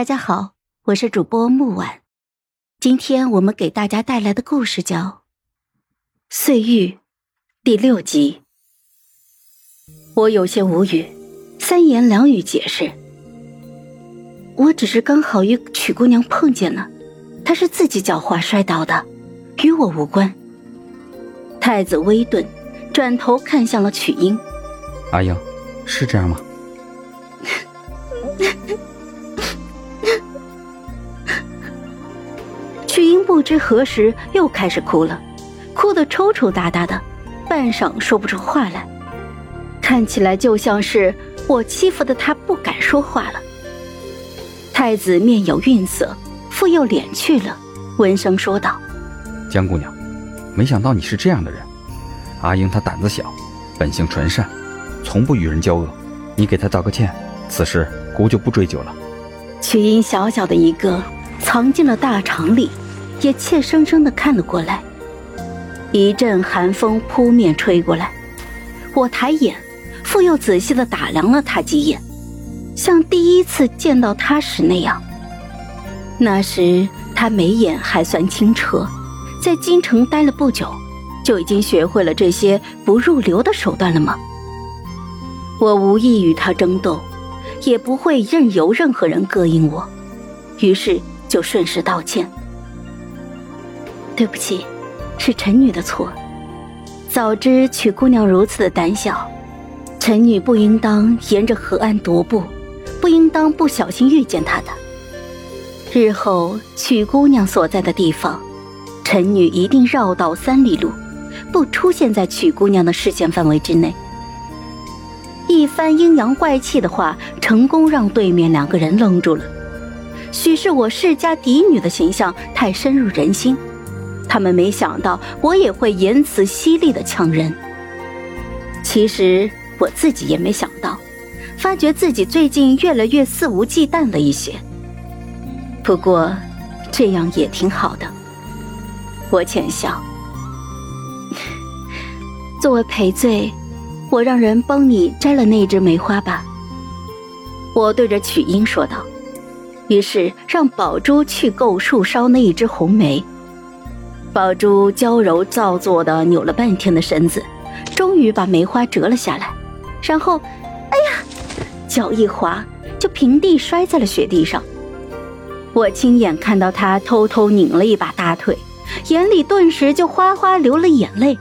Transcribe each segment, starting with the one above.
大家好，我是主播木婉，今天我们给大家带来的故事叫《碎玉》第六集。我有些无语，三言两语解释：“我只是刚好与曲姑娘碰见了，她是自己脚滑摔倒的，与我无关。”太子微顿，转头看向了曲英：“阿英，是这样吗？”曲英不知何时又开始哭了，哭得抽抽搭搭的，半晌说不出话来，看起来就像是我欺负的他不敢说话了。太子面有愠色，复又敛去了，温声说道：“江姑娘，没想到你是这样的人。阿英她胆子小，本性纯善，从不与人交恶。你给她道个歉，此事姑就不追究了。”曲英小小的一个，藏进了大肠里。也怯生生的看了过来，一阵寒风扑面吹过来，我抬眼，复又仔细的打量了他几眼，像第一次见到他时那样。那时他眉眼还算清澈，在京城待了不久，就已经学会了这些不入流的手段了吗？我无意与他争斗，也不会任由任何人膈应我，于是就顺势道歉。对不起，是臣女的错。早知曲姑娘如此的胆小，臣女不应当沿着河岸踱步，不应当不小心遇见她的。日后曲姑娘所在的地方，臣女一定绕道三里路，不出现在曲姑娘的视线范围之内。一番阴阳怪气的话，成功让对面两个人愣住了。许是我世家嫡女的形象太深入人心。他们没想到我也会言辞犀利的呛人。其实我自己也没想到，发觉自己最近越来越肆无忌惮了一些。不过，这样也挺好的。我浅笑，作为赔罪，我让人帮你摘了那一只梅花吧。我对着曲英说道。于是让宝珠去够树梢那一只红梅。宝珠娇柔造作的扭了半天的身子，终于把梅花折了下来，然后，哎呀，脚一滑，就平地摔在了雪地上。我亲眼看到她偷偷拧了一把大腿，眼里顿时就哗哗流了眼泪，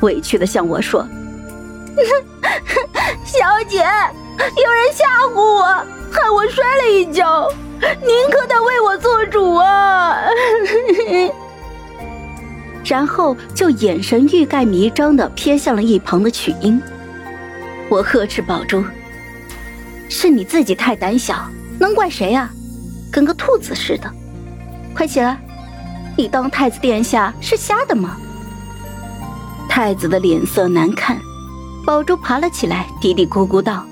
委屈的向我说：“ 小姐，有人吓唬我，害我摔了一跤，您可得为我做主啊！”然后就眼神欲盖弥彰的瞥向了一旁的曲英。我呵斥宝珠：“是你自己太胆小，能怪谁啊？跟个兔子似的！快起来！你当太子殿下是瞎的吗？”太子的脸色难看，宝珠爬了起来，嘀嘀咕咕道：“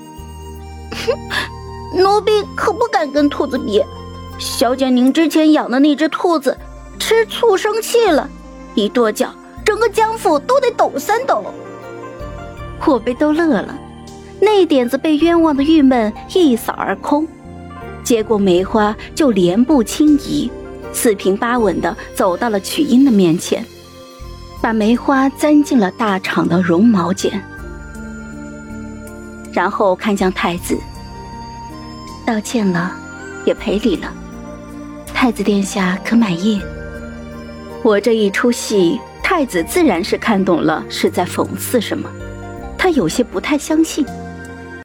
哼 奴婢可不敢跟兔子比。小姐，您之前养的那只兔子吃醋生气了。”一跺脚，整个江府都得抖三抖。我被逗乐了，那点子被冤枉的郁闷一扫而空。接过梅花，就连步轻移，四平八稳的走到了曲英的面前，把梅花簪进了大氅的绒毛间，然后看向太子，道歉了，也赔礼了。太子殿下可满意？我这一出戏，太子自然是看懂了，是在讽刺什么。他有些不太相信。